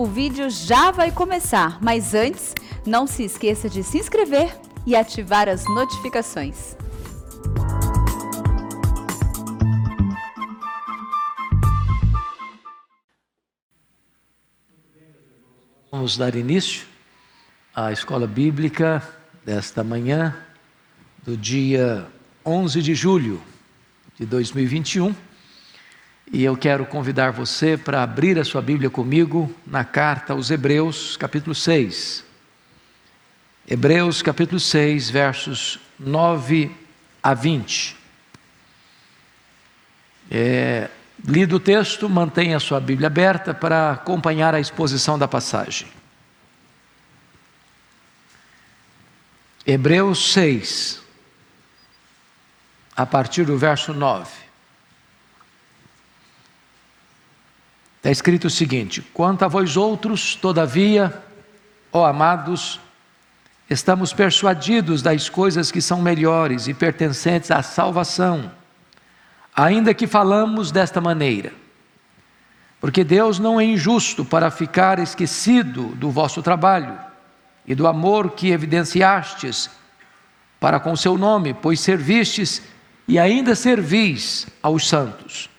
o vídeo já vai começar, mas antes, não se esqueça de se inscrever e ativar as notificações. Vamos dar início à escola bíblica desta manhã, do dia 11 de julho de 2021. E eu quero convidar você para abrir a sua Bíblia comigo na carta aos Hebreus, capítulo 6. Hebreus, capítulo 6, versos 9 a 20. É, lido o texto, mantenha a sua Bíblia aberta para acompanhar a exposição da passagem. Hebreus 6, a partir do verso 9. Está escrito o seguinte: Quanto a vós outros, todavia, ó amados, estamos persuadidos das coisas que são melhores e pertencentes à salvação, ainda que falamos desta maneira. Porque Deus não é injusto para ficar esquecido do vosso trabalho e do amor que evidenciastes para com o seu nome, pois servistes e ainda servis aos santos.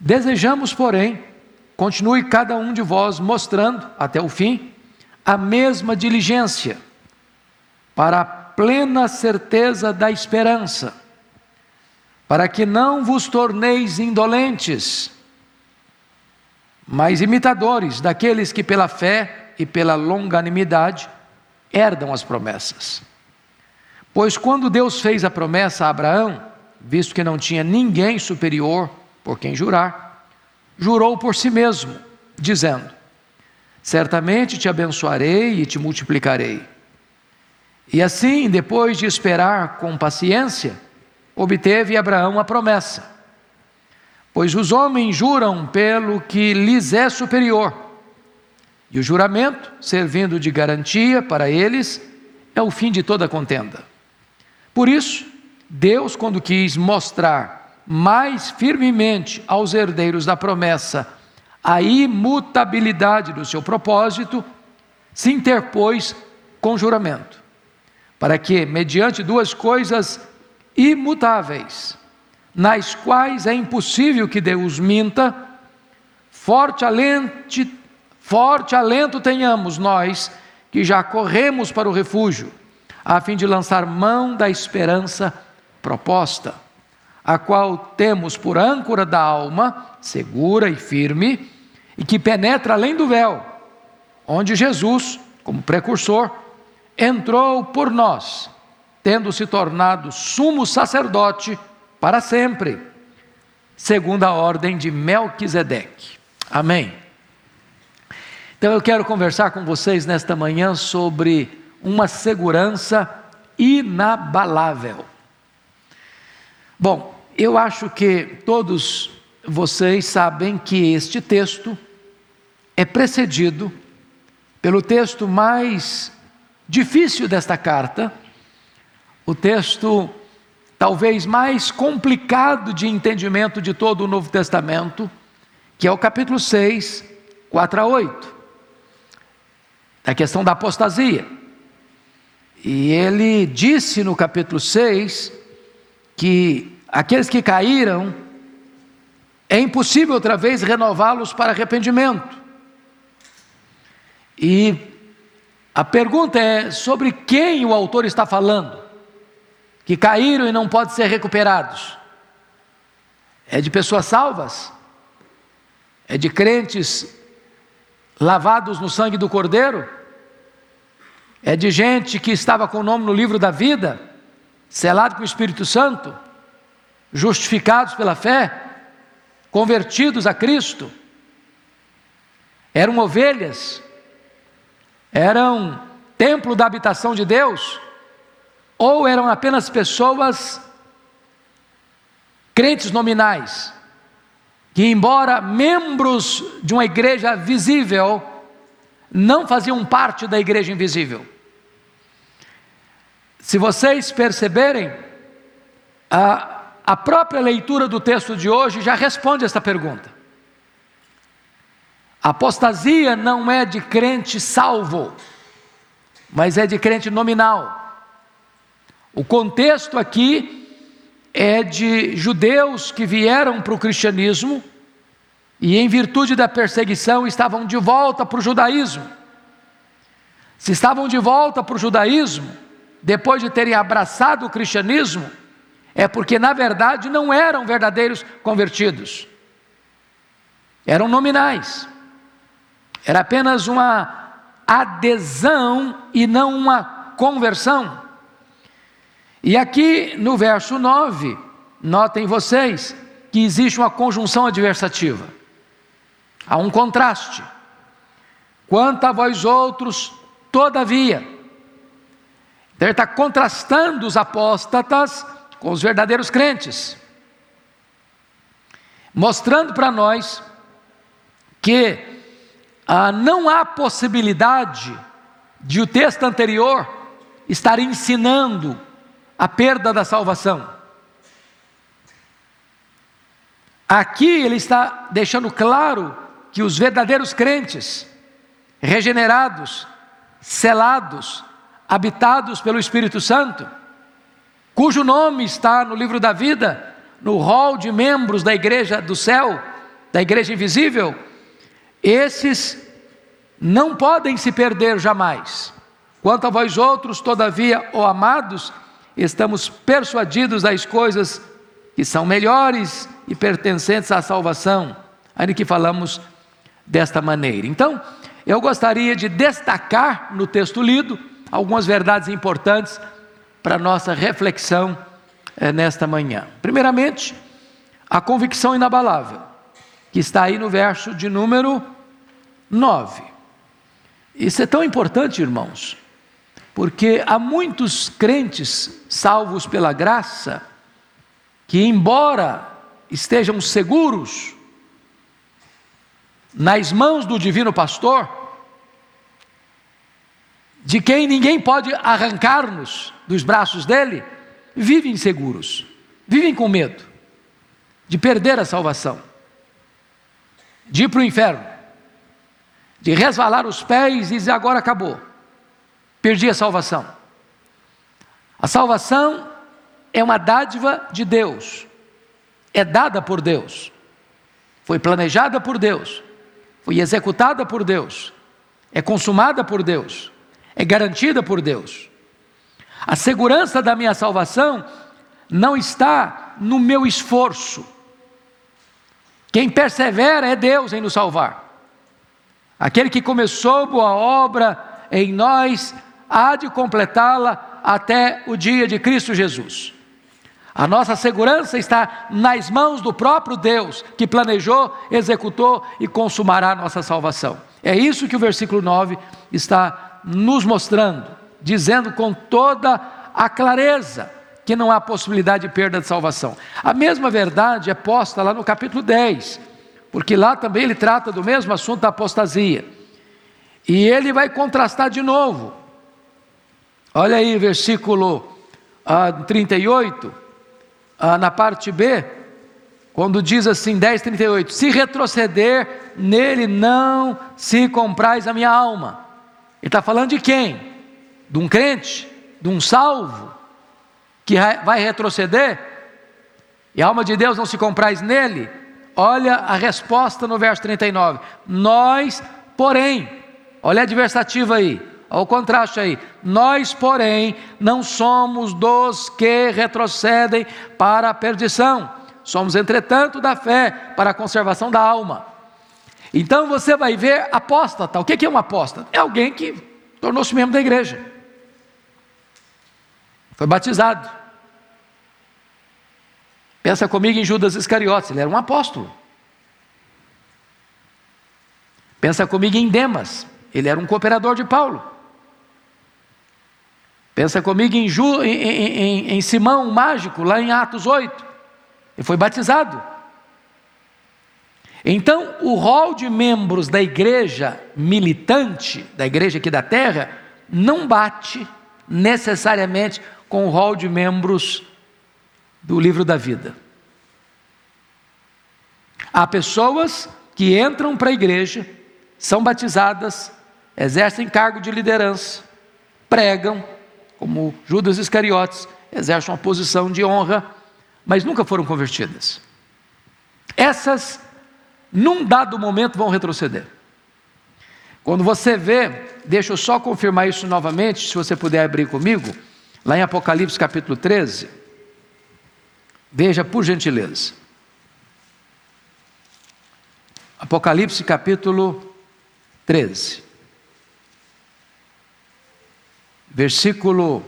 Desejamos, porém, Continue cada um de vós mostrando, até o fim, a mesma diligência, para a plena certeza da esperança, para que não vos torneis indolentes, mas imitadores daqueles que pela fé e pela longanimidade herdam as promessas. Pois quando Deus fez a promessa a Abraão, visto que não tinha ninguém superior por quem jurar, jurou por si mesmo, dizendo: Certamente te abençoarei e te multiplicarei. E assim, depois de esperar com paciência, obteve Abraão a promessa. Pois os homens juram pelo que lhes é superior, e o juramento, servindo de garantia para eles, é o fim de toda contenda. Por isso, Deus, quando quis mostrar mais firmemente aos herdeiros da promessa a imutabilidade do seu propósito, se interpôs com juramento, para que, mediante duas coisas imutáveis, nas quais é impossível que Deus minta, forte alento, forte alento tenhamos nós que já corremos para o refúgio, a fim de lançar mão da esperança proposta a qual temos por âncora da alma, segura e firme, e que penetra além do véu, onde Jesus, como precursor, entrou por nós, tendo se tornado sumo sacerdote para sempre, segundo a ordem de Melquisedeque. Amém. Então eu quero conversar com vocês nesta manhã sobre uma segurança inabalável. Bom, eu acho que todos vocês sabem que este texto é precedido pelo texto mais difícil desta carta, o texto talvez mais complicado de entendimento de todo o Novo Testamento, que é o capítulo 6, 4 a 8, a questão da apostasia. E ele disse no capítulo 6 que aqueles que caíram, é impossível outra vez renová-los para arrependimento. E a pergunta é sobre quem o autor está falando, que caíram e não podem ser recuperados. É de pessoas salvas? É de crentes lavados no sangue do Cordeiro? É de gente que estava com o nome no livro da vida, selado com o Espírito Santo? Justificados pela fé, convertidos a Cristo, eram ovelhas, eram templo da habitação de Deus, ou eram apenas pessoas crentes nominais, que, embora membros de uma igreja visível, não faziam parte da igreja invisível. Se vocês perceberem, a, a própria leitura do texto de hoje já responde esta pergunta. apostasia não é de crente salvo, mas é de crente nominal. O contexto aqui é de judeus que vieram para o cristianismo e, em virtude da perseguição, estavam de volta para o judaísmo. Se estavam de volta para o judaísmo, depois de terem abraçado o cristianismo, é porque, na verdade, não eram verdadeiros convertidos, eram nominais, era apenas uma adesão e não uma conversão. E aqui no verso 9, notem vocês que existe uma conjunção adversativa, há um contraste. Quanto a vós outros, todavia, então ele está contrastando os apóstatas com os verdadeiros crentes, mostrando para nós que ah, não há possibilidade de o texto anterior estar ensinando a perda da salvação. Aqui ele está deixando claro que os verdadeiros crentes, regenerados, selados, habitados pelo Espírito Santo, cujo nome está no livro da vida, no rol de membros da igreja do céu, da igreja invisível, esses não podem se perder jamais. Quanto a vós outros, todavia, ó amados, estamos persuadidos das coisas que são melhores e pertencentes à salvação, ainda que falamos desta maneira. Então, eu gostaria de destacar no texto lido algumas verdades importantes para nossa reflexão é, nesta manhã. Primeiramente, a convicção inabalável, que está aí no verso de número 9. Isso é tão importante, irmãos, porque há muitos crentes salvos pela graça que, embora estejam seguros nas mãos do divino pastor, de quem ninguém pode arrancar-nos dos braços dele, vivem inseguros, vivem com medo de perder a salvação, de ir para o inferno, de resvalar os pés e dizer agora acabou perdi a salvação. A salvação é uma dádiva de Deus, é dada por Deus, foi planejada por Deus, foi executada por Deus, é consumada por Deus, é garantida por Deus. A segurança da minha salvação não está no meu esforço. Quem persevera é Deus em nos salvar. Aquele que começou boa obra em nós há de completá-la até o dia de Cristo Jesus. A nossa segurança está nas mãos do próprio Deus, que planejou, executou e consumará a nossa salvação. É isso que o versículo 9 está nos mostrando, dizendo com toda a clareza que não há possibilidade de perda de salvação. A mesma verdade é posta lá no capítulo 10, porque lá também ele trata do mesmo assunto da apostasia. E ele vai contrastar de novo Olha aí, versículo ah, 38, ah, na parte B, quando diz assim, 10, 38: Se retroceder, nele não se comprais a minha alma. Ele está falando de quem? De um crente, de um salvo, que vai retroceder, e a alma de Deus não se comprais nele. Olha a resposta no verso 39. Nós, porém, olha a adversativa aí Olha o contraste aí. Nós, porém, não somos dos que retrocedem para a perdição. Somos, entretanto, da fé para a conservação da alma. Então você vai ver apóstata. O que é um apóstata? É alguém que tornou-se membro da igreja. Foi batizado. Pensa comigo em Judas Iscariotes, ele era um apóstolo. Pensa comigo em Demas, ele era um cooperador de Paulo. Pensa comigo em, Ju, em, em, em Simão, o mágico, lá em Atos 8. Ele foi batizado. Então, o rol de membros da igreja militante, da igreja aqui da terra, não bate necessariamente com o rol de membros do livro da vida. Há pessoas que entram para a igreja, são batizadas, exercem cargo de liderança, pregam, como Judas Iscariotes, exercem uma posição de honra, mas nunca foram convertidas. Essas, num dado momento, vão retroceder. Quando você vê, deixa eu só confirmar isso novamente, se você puder abrir comigo, lá em Apocalipse capítulo 13. Veja, por gentileza. Apocalipse capítulo 13. Versículo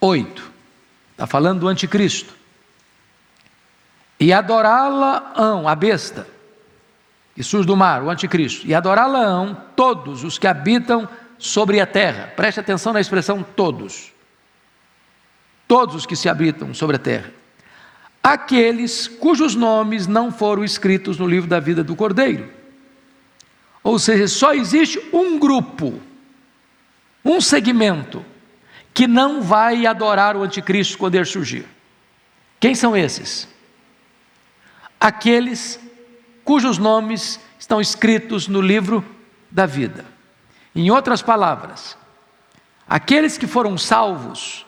8. Está falando do anticristo. E adorá-la-ão, a besta, que surge do mar, o anticristo, e adorá-la-ão todos os que habitam sobre a terra. Preste atenção na expressão todos. Todos os que se habitam sobre a terra. Aqueles cujos nomes não foram escritos no livro da vida do Cordeiro. Ou seja, só existe um grupo, um segmento, que não vai adorar o anticristo quando ele surgir. Quem são esses? Aqueles cujos nomes estão escritos no livro da vida. Em outras palavras, aqueles que foram salvos,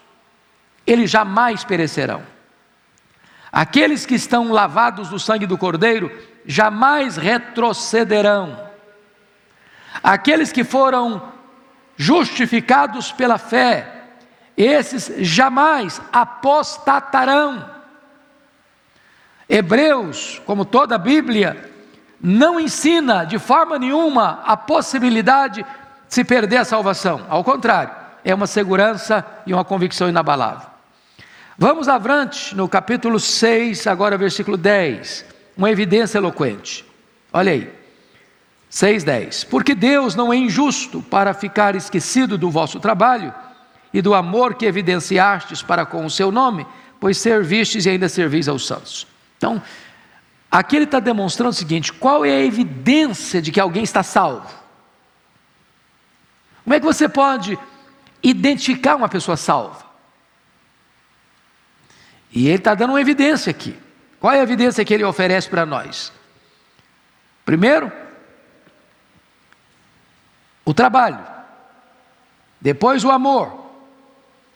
eles jamais perecerão. Aqueles que estão lavados do sangue do Cordeiro jamais retrocederão. Aqueles que foram justificados pela fé, esses jamais apostatarão. Hebreus, como toda a Bíblia, não ensina de forma nenhuma a possibilidade de se perder a salvação. Ao contrário, é uma segurança e uma convicção inabalável. Vamos avante no capítulo 6, agora versículo 10, uma evidência eloquente. Olha aí. 6:10. Porque Deus não é injusto para ficar esquecido do vosso trabalho e do amor que evidenciastes para com o seu nome, pois servistes e ainda servis aos santos. Então, aqui ele está demonstrando o seguinte: qual é a evidência de que alguém está salvo? Como é que você pode identificar uma pessoa salva? E ele está dando uma evidência aqui. Qual é a evidência que ele oferece para nós? Primeiro, o trabalho, depois o amor.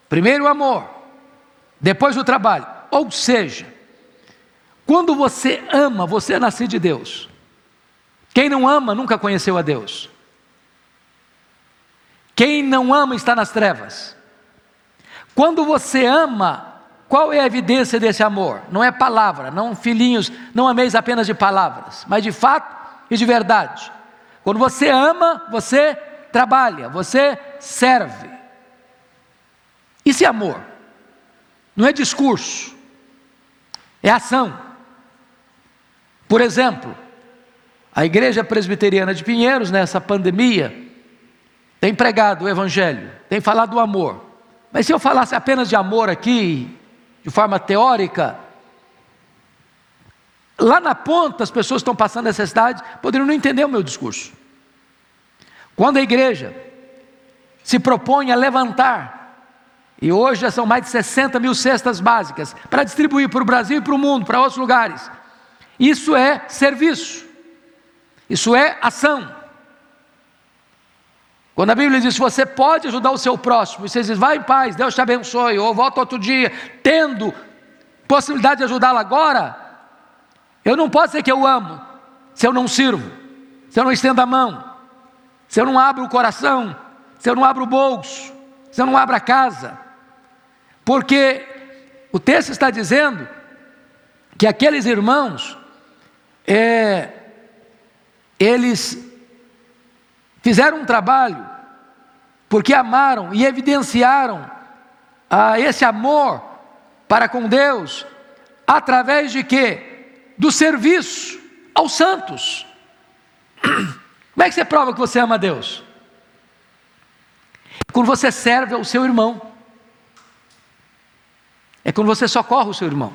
Primeiro o amor, depois o trabalho. Ou seja, quando você ama, você é de Deus. Quem não ama nunca conheceu a Deus. Quem não ama está nas trevas. Quando você ama, qual é a evidência desse amor? Não é palavra, não filhinhos, não ameis apenas de palavras, mas de fato e de verdade. Quando você ama, você trabalha, você serve. Isso é amor, não é discurso, é ação. Por exemplo, a Igreja Presbiteriana de Pinheiros, nessa pandemia, tem pregado o Evangelho, tem falado do amor. Mas se eu falasse apenas de amor aqui, de forma teórica, lá na ponta as pessoas estão passando necessidade, poderiam não entender o meu discurso. Quando a igreja se propõe a levantar, e hoje já são mais de 60 mil cestas básicas, para distribuir para o Brasil e para o mundo, para outros lugares, isso é serviço, isso é ação. Quando a Bíblia diz você pode ajudar o seu próximo, e você diz, vai em paz, Deus te abençoe, ou volta outro dia, tendo possibilidade de ajudá-lo agora, eu não posso dizer que eu amo, se eu não sirvo, se eu não estendo a mão, se eu não abro o coração, se eu não abro o bolso, se eu não abro a casa, porque o texto está dizendo que aqueles irmãos é, eles fizeram um trabalho porque amaram e evidenciaram ah, esse amor para com Deus através de quê? Do serviço aos santos. Como é que você prova que você ama a Deus? Quando você serve ao seu irmão. É quando você socorre o seu irmão.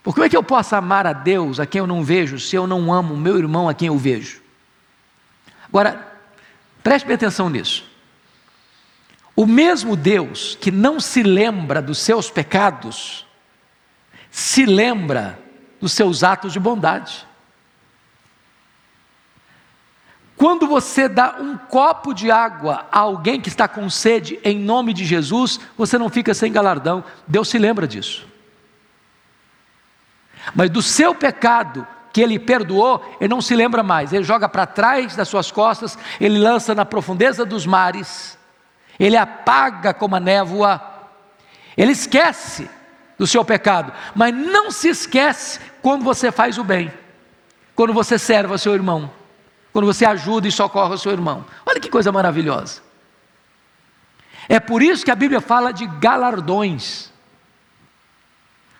Porque como é que eu posso amar a Deus a quem eu não vejo se eu não amo o meu irmão a quem eu vejo? Agora, preste bem atenção nisso. O mesmo Deus que não se lembra dos seus pecados, se lembra dos seus atos de bondade. Quando você dá um copo de água a alguém que está com sede em nome de Jesus, você não fica sem galardão. Deus se lembra disso. Mas do seu pecado que ele perdoou, ele não se lembra mais. Ele joga para trás das suas costas, ele lança na profundeza dos mares, ele apaga como a névoa, ele esquece do seu pecado, mas não se esquece quando você faz o bem, quando você serve ao seu irmão, quando você ajuda e socorre o seu irmão. Olha que coisa maravilhosa. É por isso que a Bíblia fala de galardões.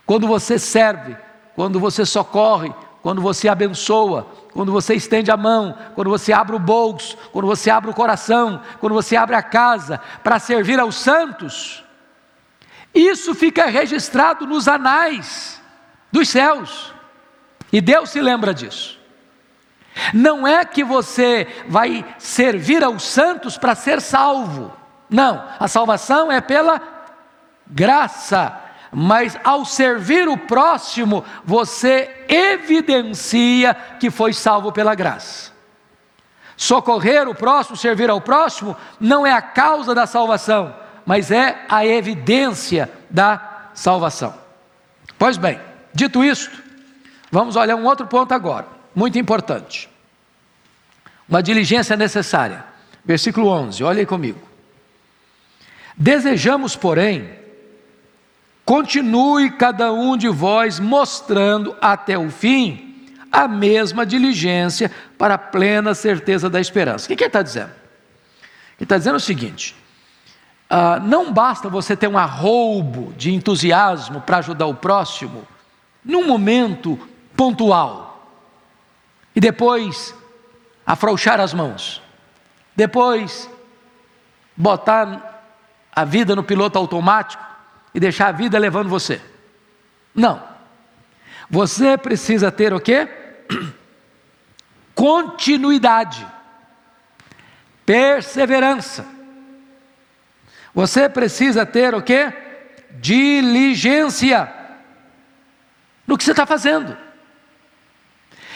Quando você serve, quando você socorre, quando você abençoa, quando você estende a mão, quando você abre o bolso, quando você abre o coração, quando você abre a casa para servir aos santos, isso fica registrado nos anais dos céus. E Deus se lembra disso. Não é que você vai servir aos santos para ser salvo. Não, a salvação é pela graça mas ao servir o próximo, você evidencia que foi salvo pela graça. Socorrer o próximo, servir ao próximo, não é a causa da salvação, mas é a evidência da salvação. Pois bem, dito isto, vamos olhar um outro ponto agora, muito importante. Uma diligência necessária. Versículo 11, olhem comigo. Desejamos, porém, Continue cada um de vós mostrando até o fim a mesma diligência para a plena certeza da esperança. O que, ele está dizendo? Ele está dizendo o seguinte: uh, não basta você ter um arroubo de entusiasmo para ajudar o próximo num momento pontual e depois afrouxar as mãos, depois botar a vida no piloto automático e deixar a vida levando você. Não. Você precisa ter o quê? Continuidade. Perseverança. Você precisa ter o quê? Diligência no que você está fazendo.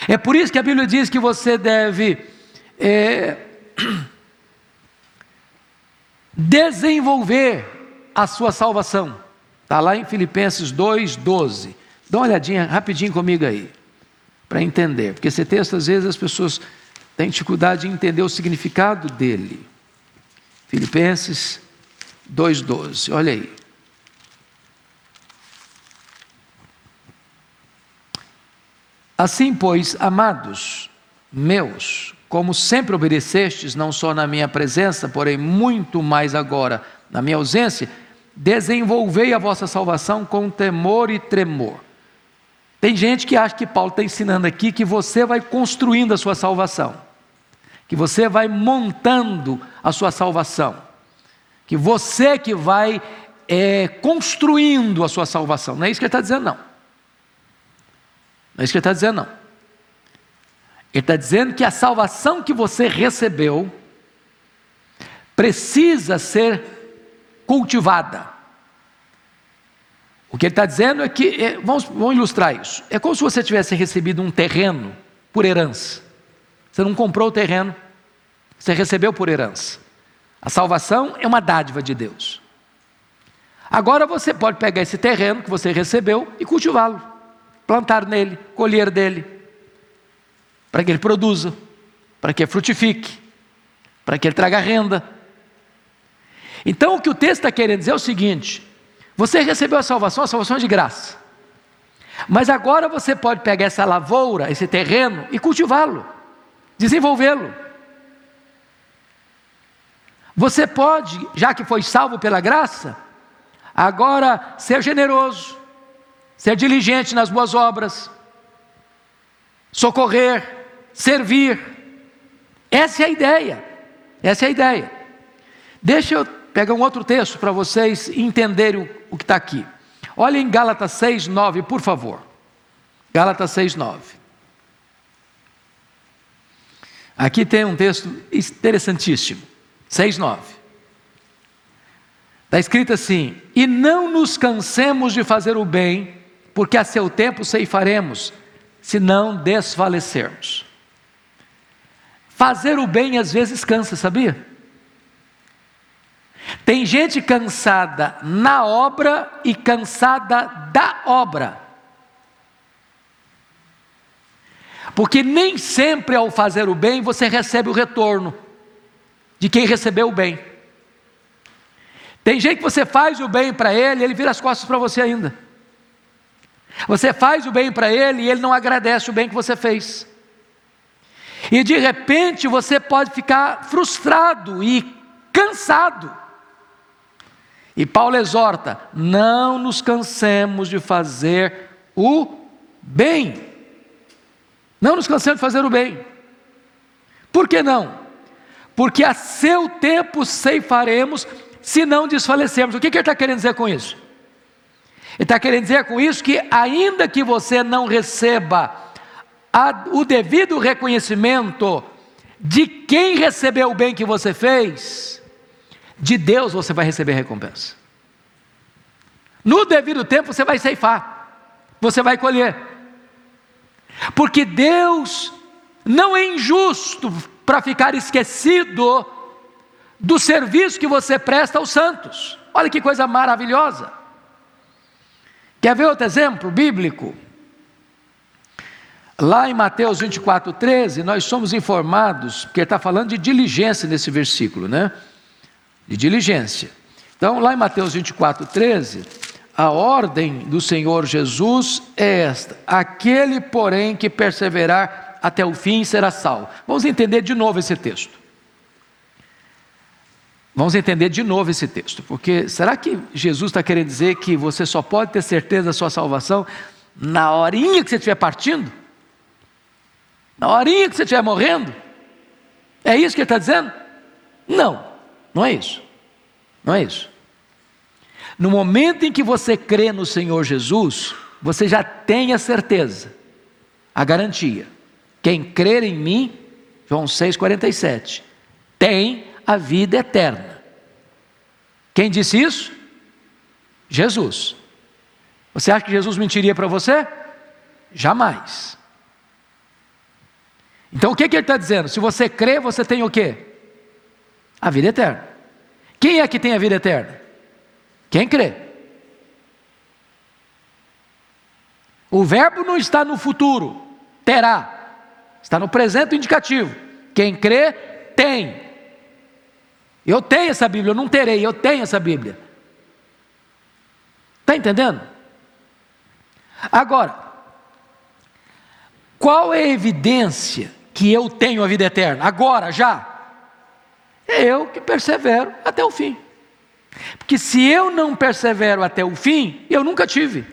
É por isso que a Bíblia diz que você deve é, desenvolver a sua salvação. Está lá em Filipenses 2,12. Dá uma olhadinha rapidinho comigo aí, para entender, porque esse texto às vezes as pessoas têm dificuldade de entender o significado dele. Filipenses 2,12, olha aí. Assim, pois, amados meus, como sempre obedecestes, não só na minha presença, porém muito mais agora na minha ausência, desenvolvei a vossa salvação com temor e tremor. Tem gente que acha que Paulo está ensinando aqui que você vai construindo a sua salvação, que você vai montando a sua salvação, que você que vai é, construindo a sua salvação. Não é isso que ele está dizendo, não. Não é isso que ele está dizendo, não. Ele está dizendo que a salvação que você recebeu precisa ser cultivada. O que ele está dizendo é que, é, vamos, vamos ilustrar isso, é como se você tivesse recebido um terreno por herança. Você não comprou o terreno, você recebeu por herança. A salvação é uma dádiva de Deus. Agora você pode pegar esse terreno que você recebeu e cultivá-lo, plantar nele, colher dele, para que ele produza, para que frutifique, para que ele traga renda, então o que o texto está querendo dizer é o seguinte: você recebeu a salvação, a salvação é de graça. Mas agora você pode pegar essa lavoura, esse terreno e cultivá-lo, desenvolvê-lo. Você pode, já que foi salvo pela graça, agora ser generoso, ser diligente nas boas obras, socorrer, servir. Essa é a ideia. Essa é a ideia. Deixa eu Pega um outro texto para vocês entenderem o, que está aqui. Olha em Gálatas 6, 9, por favor. Gálatas 6, 9. Aqui tem um texto interessantíssimo. 6, 9. Está escrito assim: E não nos cansemos de fazer o bem, porque a seu tempo ceifaremos, se não desfalecermos. Fazer o bem às vezes cansa, sabia? Tem gente cansada na obra e cansada da obra. Porque nem sempre ao fazer o bem você recebe o retorno de quem recebeu o bem. Tem gente que você faz o bem para ele, ele vira as costas para você ainda. Você faz o bem para ele e ele não agradece o bem que você fez. E de repente você pode ficar frustrado e cansado. E Paulo exorta: não nos cansemos de fazer o bem. Não nos cansemos de fazer o bem. Por que não? Porque a seu tempo ceifaremos, se não desfalecermos. O que, que ele está querendo dizer com isso? Ele está querendo dizer com isso que, ainda que você não receba a, o devido reconhecimento de quem recebeu o bem que você fez, de Deus você vai receber recompensa. No devido tempo você vai ceifar, você vai colher. Porque Deus não é injusto para ficar esquecido do serviço que você presta aos santos. Olha que coisa maravilhosa. Quer ver outro exemplo bíblico? Lá em Mateus 24, 13, nós somos informados, porque está falando de diligência nesse versículo, né? De diligência. Então, lá em Mateus 24, 13, a ordem do Senhor Jesus é esta: aquele, porém, que perseverar até o fim será salvo. Vamos entender de novo esse texto. Vamos entender de novo esse texto, porque será que Jesus está querendo dizer que você só pode ter certeza da sua salvação na horinha que você estiver partindo? Na horinha que você estiver morrendo? É isso que ele está dizendo? Não. Não é isso. Não é isso. No momento em que você crê no Senhor Jesus, você já tem a certeza, a garantia. Quem crer em mim, João 6,47, tem a vida eterna. Quem disse isso? Jesus. Você acha que Jesus mentiria para você? Jamais. Então o que, que ele está dizendo? Se você crê, você tem o quê? A vida eterna. Quem é que tem a vida eterna? Quem crê. O verbo não está no futuro, terá. Está no presente indicativo. Quem crê, tem. Eu tenho essa Bíblia, eu não terei, eu tenho essa Bíblia. Está entendendo? Agora, qual é a evidência que eu tenho a vida eterna? Agora, já. É eu que persevero até o fim. Porque se eu não persevero até o fim, eu nunca tive.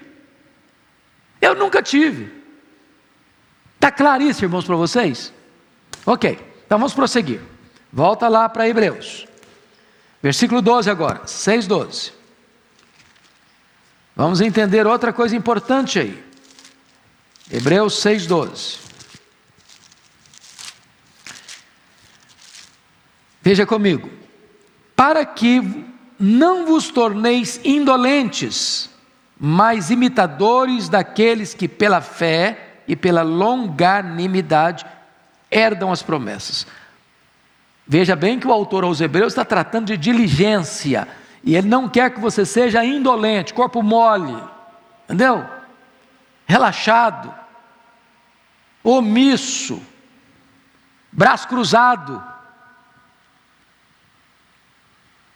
Eu nunca tive. Está claríssimo, irmãos, para vocês? Ok, então vamos prosseguir. Volta lá para Hebreus. Versículo 12 agora, 6, 12. Vamos entender outra coisa importante aí. Hebreus 6, 12. Veja comigo. Para que não vos torneis indolentes, mas imitadores daqueles que pela fé e pela longanimidade herdam as promessas. Veja bem que o autor aos Hebreus está tratando de diligência, e ele não quer que você seja indolente, corpo mole, entendeu? Relaxado, omisso, braço cruzado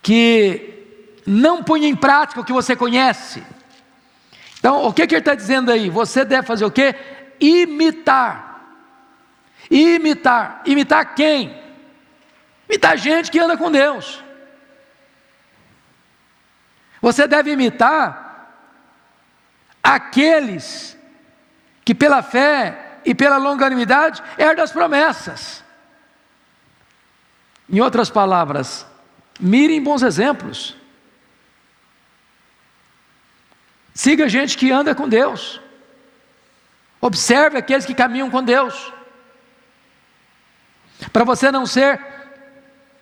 que não põe em prática o que você conhece. Então, o que, que ele está dizendo aí? Você deve fazer o quê? Imitar. Imitar. Imitar quem? Imitar gente que anda com Deus. Você deve imitar aqueles que pela fé e pela longanimidade herdam as promessas. Em outras palavras, Mirem bons exemplos. Siga gente que anda com Deus. Observe aqueles que caminham com Deus. Para você não ser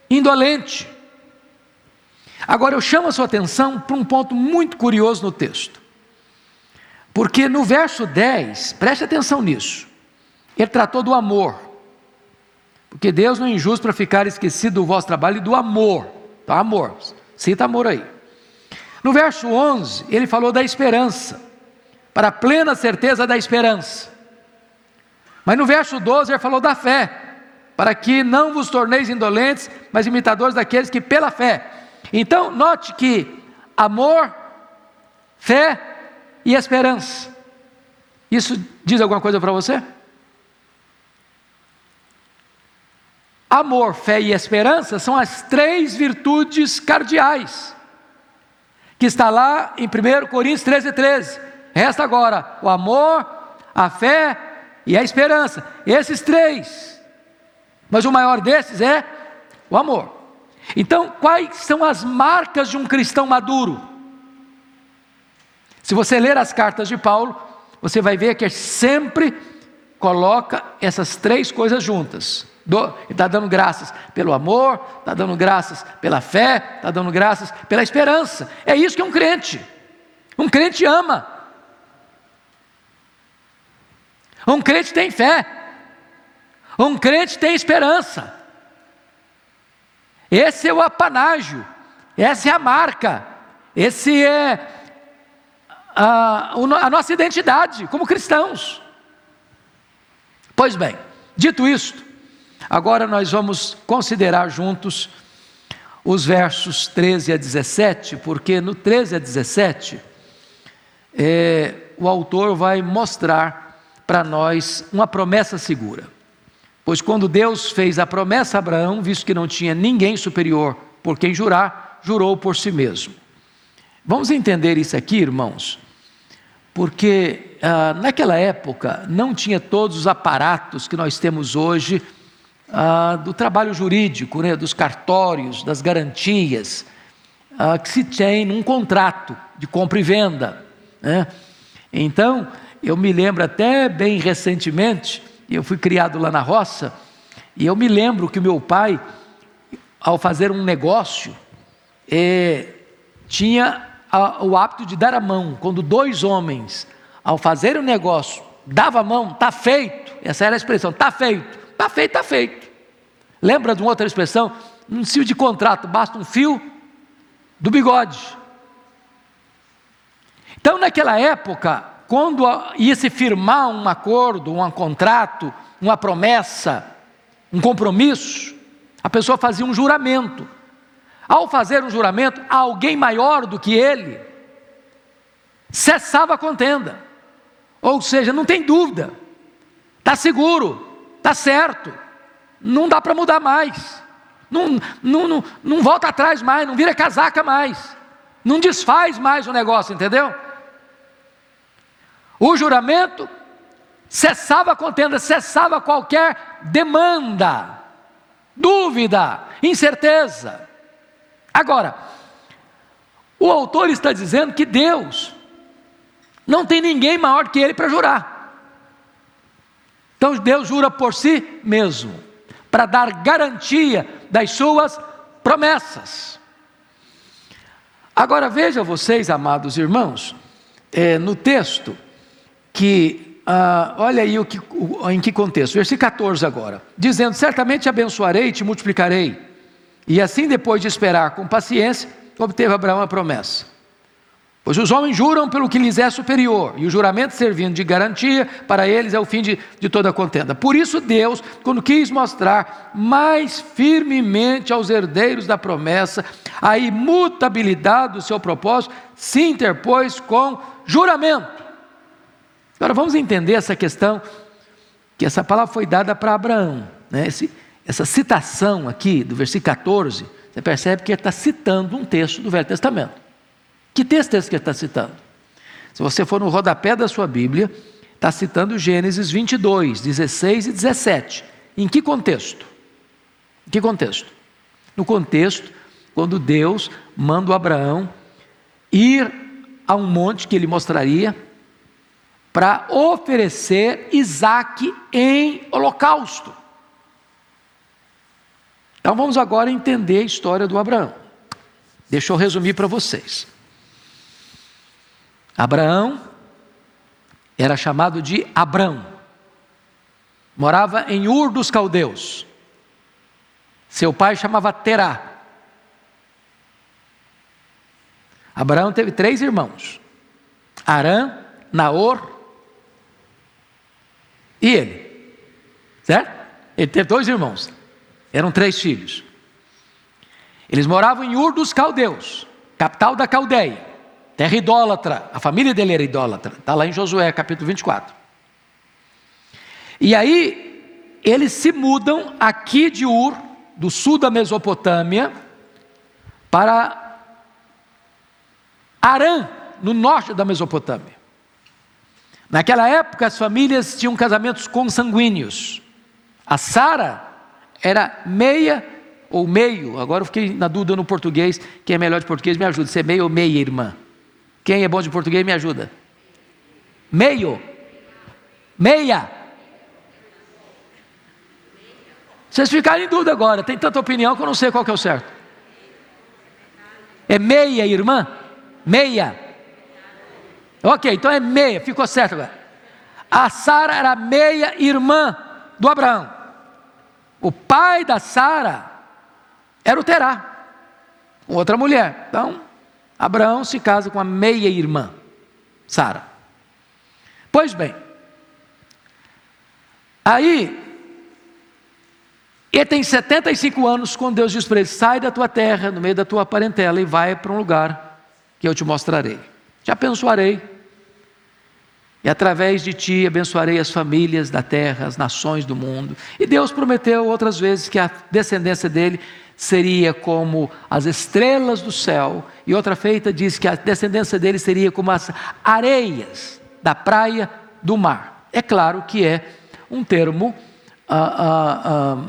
indolente. Agora eu chamo a sua atenção para um ponto muito curioso no texto. Porque no verso 10, preste atenção nisso. Ele tratou do amor. Porque Deus não é injusto para ficar esquecido do vosso trabalho e do amor. Tá, amor. Cita amor aí. No verso 11, ele falou da esperança, para a plena certeza da esperança. Mas no verso 12, ele falou da fé, para que não vos torneis indolentes, mas imitadores daqueles que pela fé. Então, note que amor, fé e esperança. Isso diz alguma coisa para você? Amor, fé e esperança são as três virtudes cardeais, que está lá em 1 Coríntios 13, 13. Resta agora o amor, a fé e a esperança. Esses três. Mas o maior desses é o amor. Então, quais são as marcas de um cristão maduro? Se você ler as cartas de Paulo, você vai ver que sempre coloca essas três coisas juntas. Está dando graças pelo amor, está dando graças pela fé, está dando graças pela esperança. É isso que é um crente. Um crente ama. Um crente tem fé. Um crente tem esperança. Esse é o apanágio. Essa é a marca. Esse é a, a nossa identidade como cristãos. Pois bem, dito isto, Agora nós vamos considerar juntos os versos 13 a 17, porque no 13 a 17 é, o autor vai mostrar para nós uma promessa segura. Pois quando Deus fez a promessa a Abraão, visto que não tinha ninguém superior por quem jurar, jurou por si mesmo. Vamos entender isso aqui, irmãos, porque ah, naquela época não tinha todos os aparatos que nós temos hoje ah, do trabalho jurídico, né, dos cartórios, das garantias ah, que se tem num contrato de compra e venda. Né? Então, eu me lembro até bem recentemente, eu fui criado lá na roça, e eu me lembro que o meu pai, ao fazer um negócio, eh, tinha a, o hábito de dar a mão. Quando dois homens, ao fazer um negócio, dava a mão, está feito, essa era a expressão, está feito. Está feito, está feito. Lembra de uma outra expressão? Um fio de contrato, basta um fio do bigode. Então, naquela época, quando ia se firmar um acordo, um contrato, uma promessa, um compromisso, a pessoa fazia um juramento. Ao fazer um juramento, alguém maior do que ele cessava a contenda. Ou seja, não tem dúvida, está seguro, Está certo. Não dá para mudar mais. Não, não, não, não volta atrás mais, não vira casaca mais. Não desfaz mais o negócio, entendeu? O juramento cessava a contenda, cessava qualquer demanda, dúvida, incerteza. Agora, o autor está dizendo que Deus não tem ninguém maior que ele para jurar. Então Deus jura por si mesmo, para dar garantia das suas promessas. Agora veja vocês, amados irmãos, é, no texto, que, ah, olha aí o que, o, em que contexto, versículo 14 agora, dizendo: Certamente abençoarei e te multiplicarei. E assim, depois de esperar com paciência, obteve Abraão a promessa. Pois os homens juram pelo que lhes é superior, e o juramento servindo de garantia para eles é o fim de, de toda contenda. Por isso, Deus, quando quis mostrar mais firmemente aos herdeiros da promessa a imutabilidade do seu propósito, se interpôs com juramento. Agora vamos entender essa questão, que essa palavra foi dada para Abraão. Né? Esse, essa citação aqui do versículo 14, você percebe que ele está citando um texto do Velho Testamento. Que texto é esse que ele está citando? Se você for no rodapé da sua Bíblia, está citando Gênesis 22, 16 e 17. Em que contexto? Em que contexto? No contexto, quando Deus manda Abraão ir a um monte que ele mostraria para oferecer Isaac em holocausto. Então vamos agora entender a história do Abraão. Deixa eu resumir para vocês. Abraão era chamado de Abrão, morava em Ur dos Caldeus, Seu pai chamava Terá. Abraão teve três irmãos: Arã, Naor e ele. Certo? Ele teve dois irmãos. Eram três filhos. Eles moravam em Ur dos Caldeus, capital da Caldeia, terra idólatra. A família dele era idólatra. Está lá em Josué, capítulo 24. E aí, eles se mudam aqui de Ur, do sul da Mesopotâmia, para Arã, no norte da Mesopotâmia. Naquela época, as famílias tinham casamentos consanguíneos. A Sara era meia ou meio, agora eu fiquei na dúvida no português, quem é melhor de português me ajuda, se é meio ou meia irmã. Quem é bom de português me ajuda. Meio. Meia. Vocês ficaram em dúvida agora, tem tanta opinião que eu não sei qual que é o certo. É meia irmã? Meia. Ok, então é meia, ficou certo agora. A Sara era meia irmã do Abraão. O pai da Sara era o Terá, outra mulher. Então, Abraão se casa com a meia irmã, Sara. Pois bem, aí, ele tem 75 anos quando Deus diz para ele: sai da tua terra, no meio da tua parentela, e vai para um lugar que eu te mostrarei. Te abençoarei e através de ti abençoarei as famílias da terra, as nações do mundo. E Deus prometeu outras vezes que a descendência dele seria como as estrelas do céu, e outra feita diz que a descendência dele seria como as areias da praia do mar. É claro que é um termo ah, ah, ah,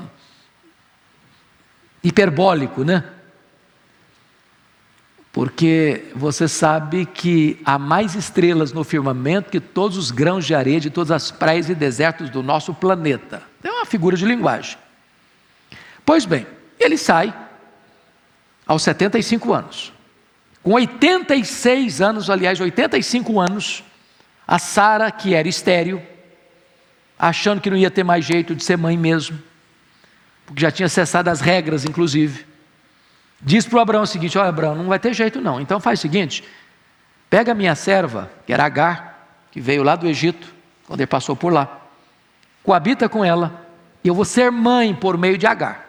hiperbólico, né? Porque você sabe que há mais estrelas no firmamento que todos os grãos de areia de todas as praias e desertos do nosso planeta. É uma figura de linguagem. Pois bem, ele sai aos 75 anos. Com 86 anos, aliás, 85 anos, a Sara, que era estéril, achando que não ia ter mais jeito de ser mãe mesmo, porque já tinha cessado as regras, inclusive Diz para o Abraão o seguinte: Olha, Abraão, não vai ter jeito não. Então faz o seguinte: pega a minha serva, que era Agar, que veio lá do Egito, quando ele passou por lá, coabita com ela, e eu vou ser mãe por meio de Agar.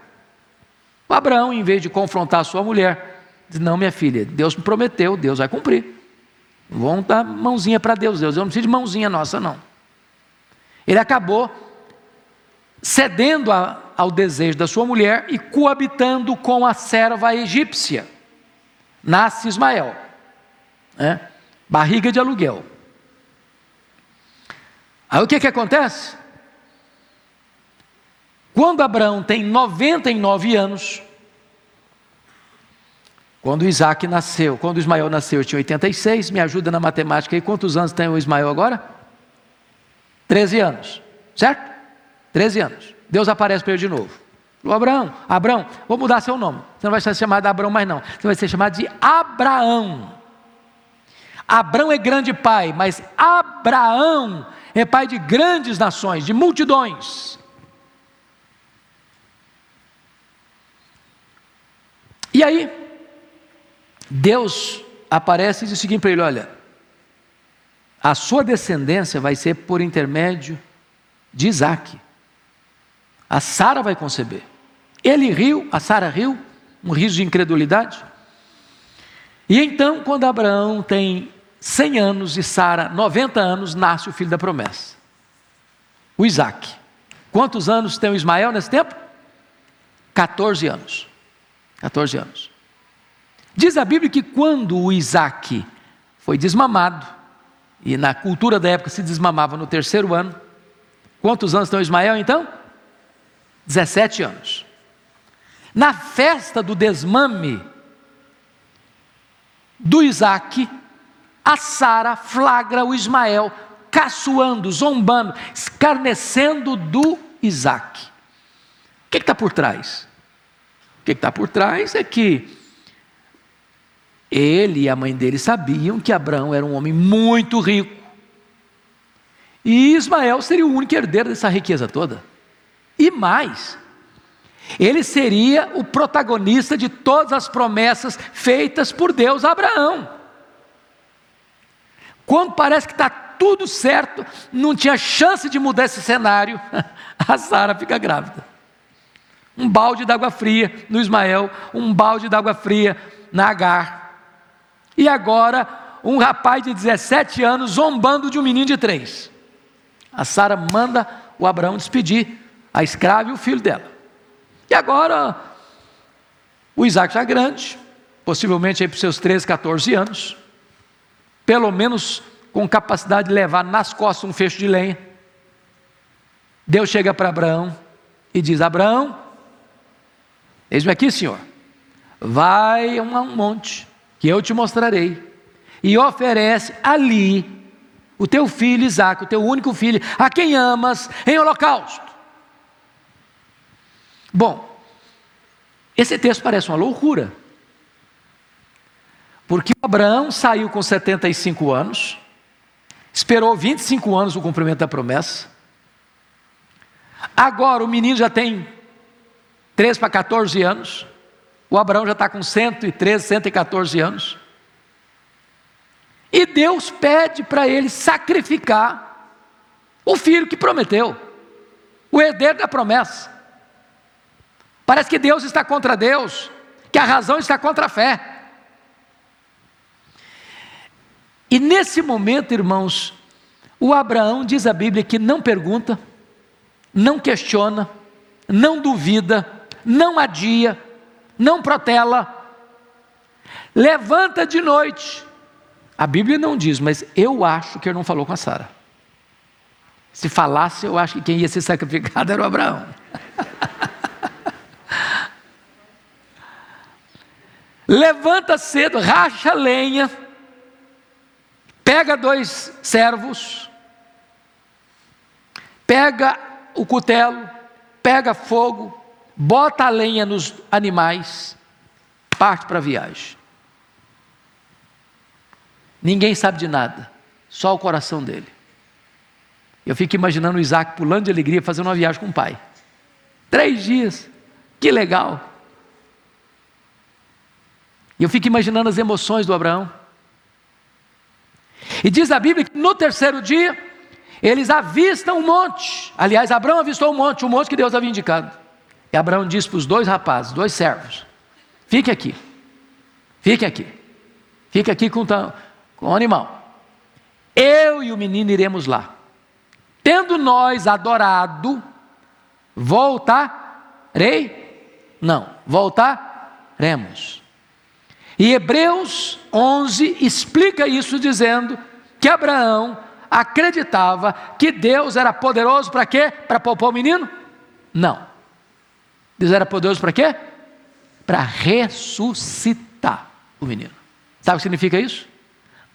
O Abraão, em vez de confrontar a sua mulher, diz: Não, minha filha, Deus me prometeu, Deus vai cumprir. Vão dar mãozinha para Deus, Deus, eu não preciso de mãozinha nossa, não. Ele acabou cedendo a, ao desejo da sua mulher e coabitando com a serva egípcia. Nasce Ismael, né? barriga de aluguel. Aí o que, que acontece? Quando Abraão tem 99 anos, quando Isaac nasceu, quando Ismael nasceu, tinha 86, me ajuda na matemática aí, quantos anos tem o Ismael agora? 13 anos, certo? 13 anos. Deus aparece para ele de novo. Abraão, Abraão, vou mudar seu nome. Você não vai ser chamado de Abraão mais não. Você vai ser chamado de Abraão. Abraão é grande pai, mas Abraão é pai de grandes nações, de multidões. E aí, Deus aparece e diz o seguinte para ele: olha, a sua descendência vai ser por intermédio de Isaac. A Sara vai conceber. Ele riu, a Sara riu, um riso de incredulidade. E então, quando Abraão tem 100 anos e Sara 90 anos, nasce o filho da promessa, o Isaac. Quantos anos tem o Ismael nesse tempo? 14 anos. 14 anos. Diz a Bíblia que quando o Isaac foi desmamado, e na cultura da época se desmamava no terceiro ano, quantos anos tem o Ismael então? 17 anos. Na festa do desmame do Isaac, a Sara flagra o Ismael caçoando, zombando, escarnecendo do Isaac. O que está por trás? O que está por trás é que ele e a mãe dele sabiam que Abraão era um homem muito rico. E Ismael seria o único herdeiro dessa riqueza toda. E mais, Ele seria o protagonista de todas as promessas feitas por Deus a Abraão. Quando parece que está tudo certo, não tinha chance de mudar esse cenário, a Sara fica grávida. Um balde d'água fria no Ismael, um balde d'água fria na Agar. E agora, um rapaz de 17 anos zombando de um menino de três. A Sara manda o Abraão despedir a escrava e o filho dela. E agora, o Isaac já grande, possivelmente aí para os seus 13, 14 anos, pelo menos com capacidade de levar nas costas um fecho de lenha. Deus chega para Abraão e diz: Abraão, eis-me aqui, senhor, vai a um monte que eu te mostrarei, e oferece ali o teu filho Isaac, o teu único filho, a quem amas, em holocausto. Bom, esse texto parece uma loucura. Porque Abraão saiu com 75 anos, esperou 25 anos o cumprimento da promessa. Agora o menino já tem 13 para 14 anos. O Abraão já está com 113, 114 anos. E Deus pede para ele sacrificar o filho que prometeu, o herdeiro da promessa. Parece que Deus está contra Deus, que a razão está contra a fé. E nesse momento, irmãos, o Abraão diz a Bíblia que não pergunta, não questiona, não duvida, não adia, não protela, levanta de noite. A Bíblia não diz, mas eu acho que ele não falou com a Sara. Se falasse, eu acho que quem ia ser sacrificado era o Abraão. Levanta cedo, racha lenha pega dois servos, pega o cutelo, pega fogo, bota a lenha nos animais, parte para a viagem. Ninguém sabe de nada, só o coração dele. Eu fico imaginando o Isaac pulando de alegria, fazendo uma viagem com o pai. Três dias, que legal. E eu fico imaginando as emoções do Abraão. E diz a Bíblia que no terceiro dia, eles avistam um monte. Aliás, Abraão avistou um monte, um monte que Deus havia indicado. E Abraão disse para os dois rapazes, dois servos: Fique aqui, fique aqui, fique aqui com, com o animal. Eu e o menino iremos lá. Tendo nós adorado, voltarei? Não, voltaremos. E Hebreus 11 explica isso dizendo que Abraão acreditava que Deus era poderoso para quê? Para poupar o menino? Não. Deus era poderoso para quê? Para ressuscitar o menino. Sabe o que significa isso?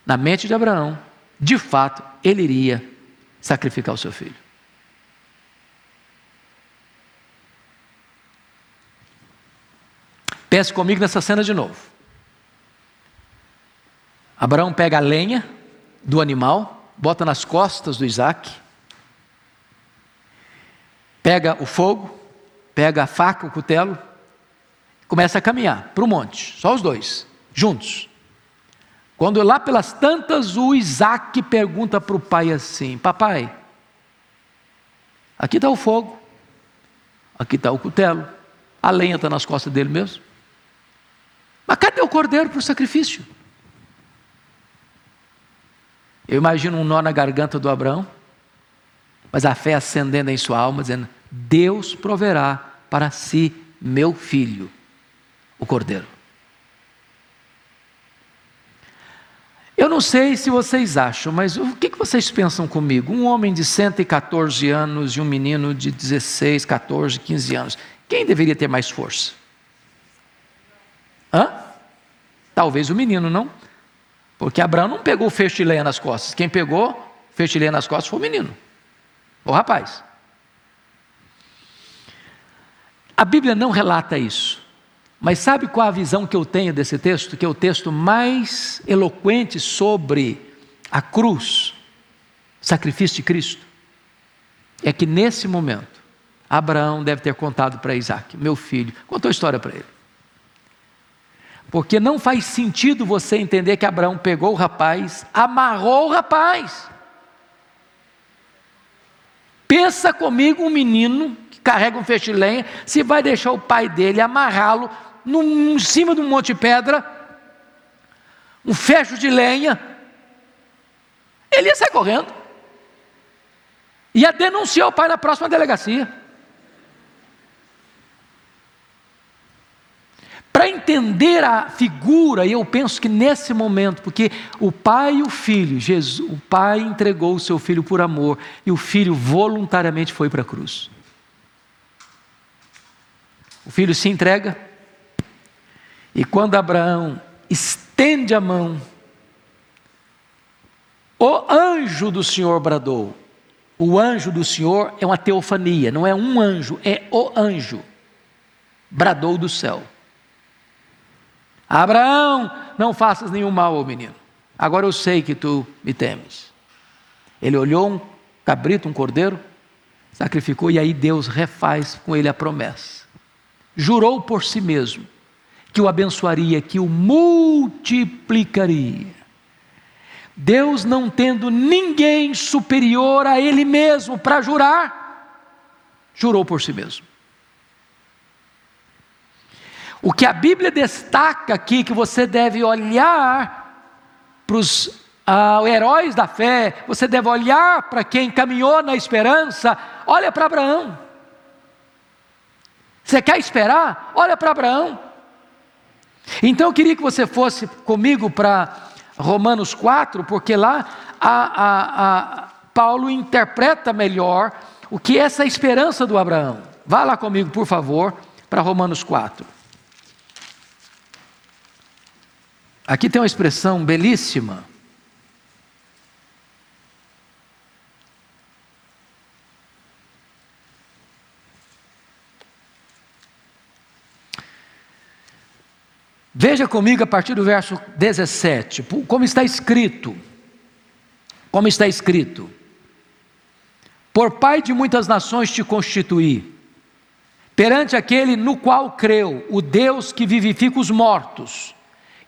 Na mente de Abraão, de fato, ele iria sacrificar o seu filho. Pense comigo nessa cena de novo. Abraão pega a lenha do animal, bota nas costas do Isaac, pega o fogo, pega a faca, o cutelo, começa a caminhar para o monte, só os dois, juntos. Quando lá pelas tantas, o Isaac pergunta para o pai assim: Papai, aqui está o fogo, aqui está o cutelo, a lenha está nas costas dele mesmo. Mas cadê o cordeiro para o sacrifício? Eu imagino um nó na garganta do Abraão, mas a fé acendendo em sua alma, dizendo: Deus proverá para si meu filho, o cordeiro. Eu não sei se vocês acham, mas o que vocês pensam comigo? Um homem de 114 anos e um menino de 16, 14, 15 anos. Quem deveria ter mais força? Hã? Talvez o menino, não? Porque Abraão não pegou o feixe de lenha nas costas. Quem pegou o feixe de lenha nas costas foi o menino, o rapaz. A Bíblia não relata isso. Mas sabe qual a visão que eu tenho desse texto? Que é o texto mais eloquente sobre a cruz, sacrifício de Cristo. É que nesse momento, Abraão deve ter contado para Isaac, meu filho, contou a história para ele. Porque não faz sentido você entender que Abraão pegou o rapaz, amarrou o rapaz. Pensa comigo um menino que carrega um feixe de lenha, se vai deixar o pai dele amarrá-lo em cima de um monte de pedra, um fecho de lenha, ele ia sair correndo. Ia denunciar o pai na próxima delegacia. Para entender a figura, eu penso que nesse momento, porque o pai e o filho, Jesus, o pai entregou o seu filho por amor e o filho voluntariamente foi para a cruz. O filho se entrega, e quando Abraão estende a mão, o anjo do Senhor bradou. O anjo do Senhor é uma teofania, não é um anjo, é o anjo. Bradou do céu. Abraão, não faças nenhum mal ao menino. Agora eu sei que tu me temes. Ele olhou um cabrito, um cordeiro, sacrificou e aí Deus refaz com ele a promessa. Jurou por si mesmo que o abençoaria, que o multiplicaria. Deus não tendo ninguém superior a ele mesmo para jurar, jurou por si mesmo. O que a Bíblia destaca aqui, que você deve olhar para os ah, heróis da fé, você deve olhar para quem caminhou na esperança, olha para Abraão. Você quer esperar? Olha para Abraão. Então eu queria que você fosse comigo para Romanos 4, porque lá a, a, a Paulo interpreta melhor o que é essa esperança do Abraão. Vá lá comigo, por favor, para Romanos 4. Aqui tem uma expressão belíssima. Veja comigo a partir do verso 17, como está escrito. Como está escrito: Por pai de muitas nações te constituí, perante aquele no qual creu, o Deus que vivifica os mortos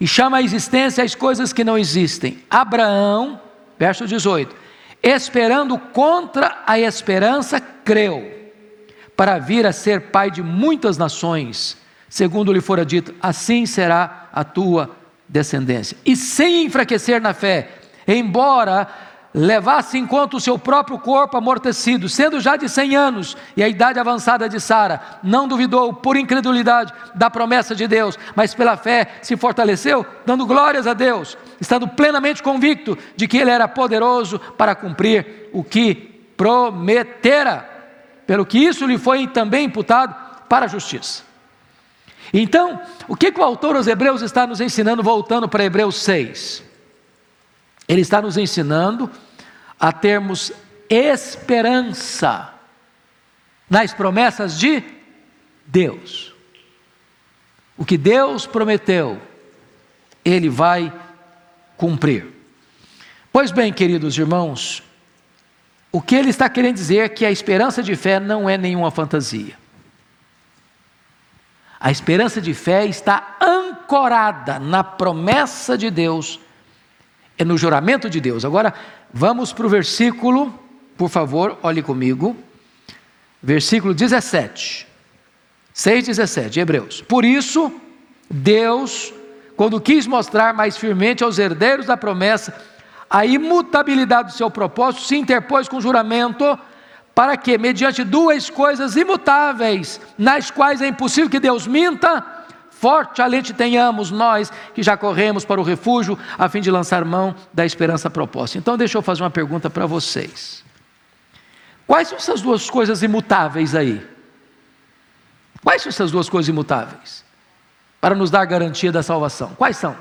e chama à existência as coisas que não existem. Abraão, verso 18: esperando contra a esperança, creu, para vir a ser pai de muitas nações, segundo lhe fora dito: assim será a tua descendência. E sem enfraquecer na fé, embora levasse em conta o seu próprio corpo amortecido, sendo já de cem anos, e a idade avançada de Sara, não duvidou por incredulidade da promessa de Deus, mas pela fé se fortaleceu, dando glórias a Deus, estando plenamente convicto de que Ele era poderoso para cumprir o que prometera, pelo que isso lhe foi também imputado para a justiça. Então, o que, que o autor aos Hebreus está nos ensinando, voltando para Hebreus 6? Ele está nos ensinando a termos esperança nas promessas de Deus. O que Deus prometeu, Ele vai cumprir. Pois bem, queridos irmãos, o que ele está querendo dizer é que a esperança de fé não é nenhuma fantasia. A esperança de fé está ancorada na promessa de Deus é no juramento de Deus. Agora, vamos para o versículo, por favor, olhe comigo. Versículo 17. 6,17, Hebreus. Por isso, Deus, quando quis mostrar mais firmemente aos herdeiros da promessa a imutabilidade do seu propósito, se interpôs com juramento, para que, mediante duas coisas imutáveis, nas quais é impossível que Deus minta, forte alente tenhamos nós que já corremos para o refúgio a fim de lançar mão da esperança proposta. Então, deixa eu fazer uma pergunta para vocês. Quais são essas duas coisas imutáveis aí? Quais são essas duas coisas imutáveis? Para nos dar garantia da salvação. Quais são?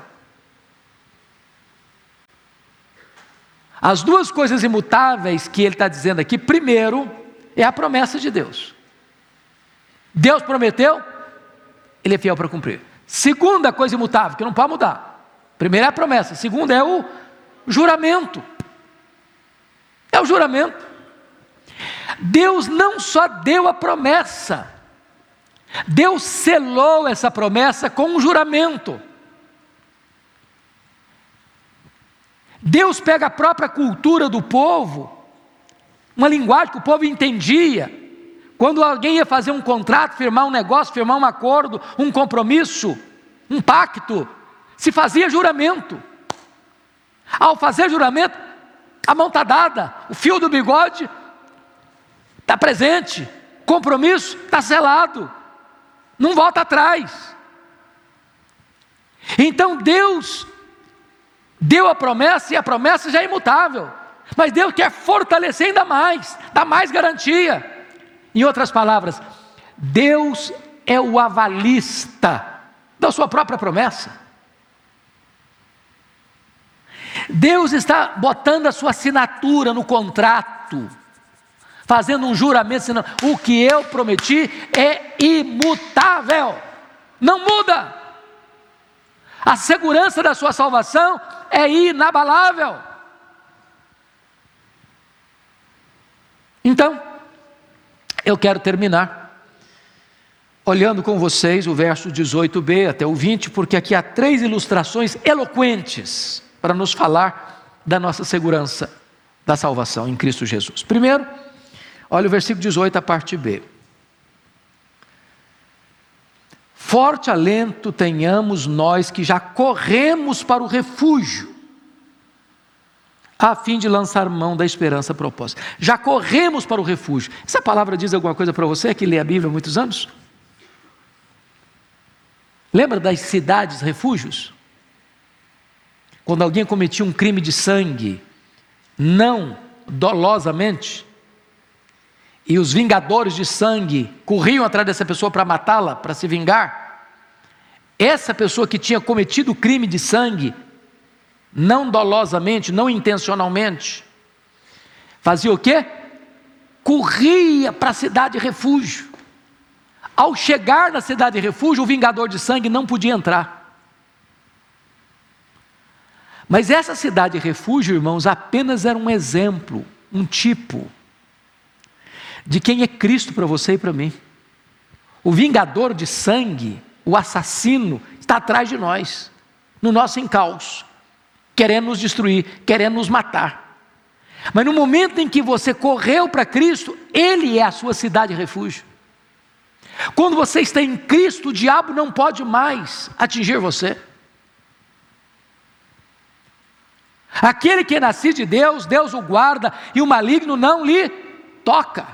As duas coisas imutáveis que ele está dizendo aqui, primeiro, é a promessa de Deus. Deus prometeu, ele é fiel para cumprir. Segunda coisa imutável, que não pode mudar. Primeira é a promessa, segunda é o juramento. É o juramento. Deus não só deu a promessa, Deus selou essa promessa com um juramento. Deus pega a própria cultura do povo, uma linguagem que o povo entendia. Quando alguém ia fazer um contrato, firmar um negócio, firmar um acordo, um compromisso, um pacto, se fazia juramento. Ao fazer juramento, a mão está dada, o fio do bigode está presente, compromisso está selado, não volta atrás. Então Deus deu a promessa e a promessa já é imutável, mas Deus quer fortalecer ainda mais, dar mais garantia. Em outras palavras, Deus é o avalista da sua própria promessa. Deus está botando a sua assinatura no contrato fazendo um juramento, dizendo: o que eu prometi é imutável, não muda. A segurança da sua salvação é inabalável. Então, eu quero terminar olhando com vocês o verso 18b até o 20, porque aqui há três ilustrações eloquentes para nos falar da nossa segurança da salvação em Cristo Jesus. Primeiro, Olha o versículo 18, a parte B. Forte alento tenhamos nós que já corremos para o refúgio, a fim de lançar mão da esperança proposta. Já corremos para o refúgio. Essa palavra diz alguma coisa para você que lê a Bíblia há muitos anos? Lembra das cidades refúgios? Quando alguém cometia um crime de sangue, não dolosamente, e os vingadores de sangue corriam atrás dessa pessoa para matá-la, para se vingar, essa pessoa que tinha cometido o crime de sangue, não dolosamente, não intencionalmente, fazia o quê? Corria para a cidade de refúgio. Ao chegar na cidade de refúgio, o vingador de sangue não podia entrar. Mas essa cidade de refúgio, irmãos, apenas era um exemplo, um tipo de quem é Cristo para você e para mim. O vingador de sangue, o assassino, está atrás de nós, no nosso encalço, querendo nos destruir, querendo nos matar. Mas no momento em que você correu para Cristo, Ele é a sua cidade de refúgio. Quando você está em Cristo, o diabo não pode mais atingir você. Aquele que é nascido de Deus, Deus o guarda e o maligno não lhe toca.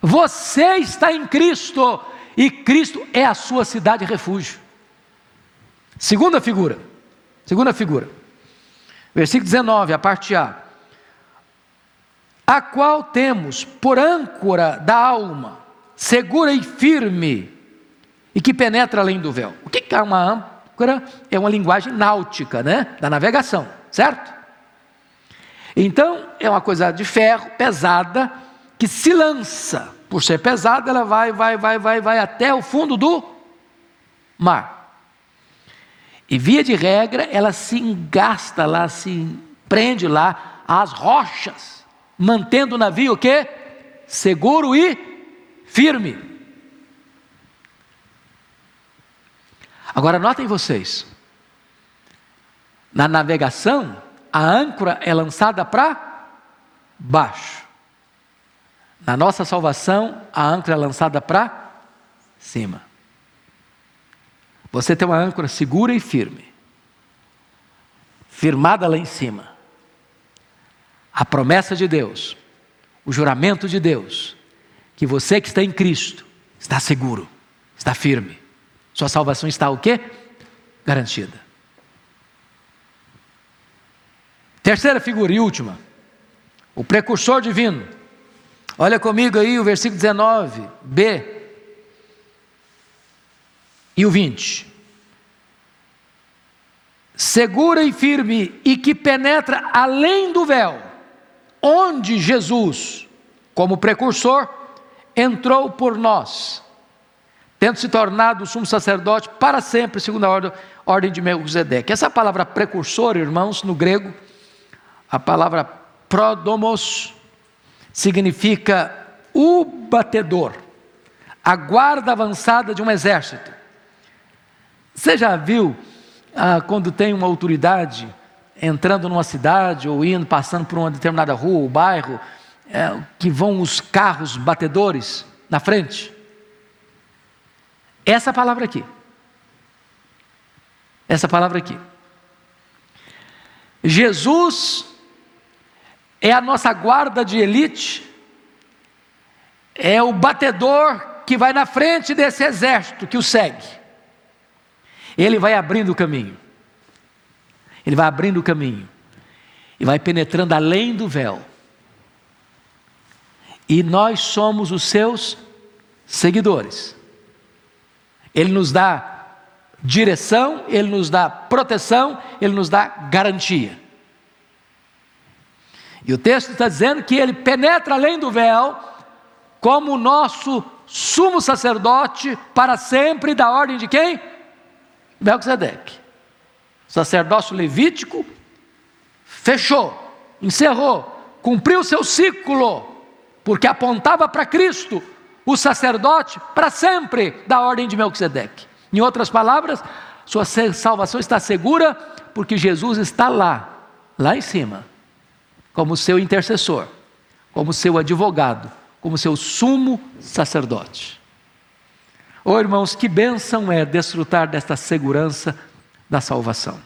Você está em Cristo e Cristo é a sua cidade refúgio. Segunda figura. Segunda figura. Versículo 19, a parte A. A qual temos por âncora da alma, segura e firme, e que penetra além do véu. O que é uma âncora? É uma linguagem náutica, né? Da navegação, certo? Então, é uma coisa de ferro, pesada, que se lança por ser pesada, ela vai, vai, vai, vai, vai até o fundo do mar. E via de regra, ela se engasta lá, se prende lá às rochas, mantendo o navio o quê? Seguro e firme. Agora notem vocês, na navegação, a âncora é lançada para baixo. Na nossa salvação, a âncora é lançada para cima. Você tem uma âncora segura e firme, firmada lá em cima. A promessa de Deus, o juramento de Deus, que você que está em Cristo está seguro, está firme. Sua salvação está o quê? Garantida. Terceira figura e última, o precursor divino. Olha comigo aí o versículo 19, B e o 20. Segura e firme e que penetra além do véu, onde Jesus, como precursor, entrou por nós, tendo se tornado sumo sacerdote para sempre, segundo a ordem, ordem de Melquisedeque. Essa palavra precursor, irmãos, no grego, a palavra prodomos, significa o batedor, a guarda avançada de um exército. Você já viu ah, quando tem uma autoridade entrando numa cidade ou indo, passando por uma determinada rua ou bairro, é, que vão os carros batedores na frente? Essa palavra aqui. Essa palavra aqui. Jesus é a nossa guarda de elite, é o batedor que vai na frente desse exército que o segue. Ele vai abrindo o caminho, ele vai abrindo o caminho, e vai penetrando além do véu. E nós somos os seus seguidores. Ele nos dá direção, Ele nos dá proteção, Ele nos dá garantia. E o texto está dizendo que Ele penetra além do véu, como o nosso sumo sacerdote para sempre, da ordem de quem? Melquisedeque. Sacerdócio levítico fechou, encerrou, cumpriu seu ciclo, porque apontava para Cristo, o sacerdote para sempre da ordem de Melquisedeque. Em outras palavras, sua salvação está segura porque Jesus está lá, lá em cima, como seu intercessor, como seu advogado, como seu sumo sacerdote. Oh, irmãos, que bênção é desfrutar desta segurança da salvação.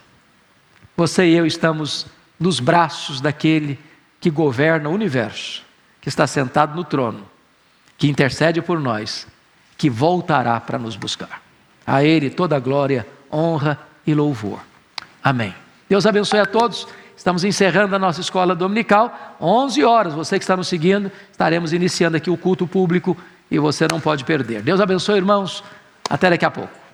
Você e eu estamos nos braços daquele que governa o universo, que está sentado no trono, que intercede por nós, que voltará para nos buscar. A Ele toda a glória, honra e louvor. Amém. Deus abençoe a todos. Estamos encerrando a nossa escola dominical, 11 horas. Você que está nos seguindo, estaremos iniciando aqui o culto público e você não pode perder. Deus abençoe, irmãos. Até daqui a pouco.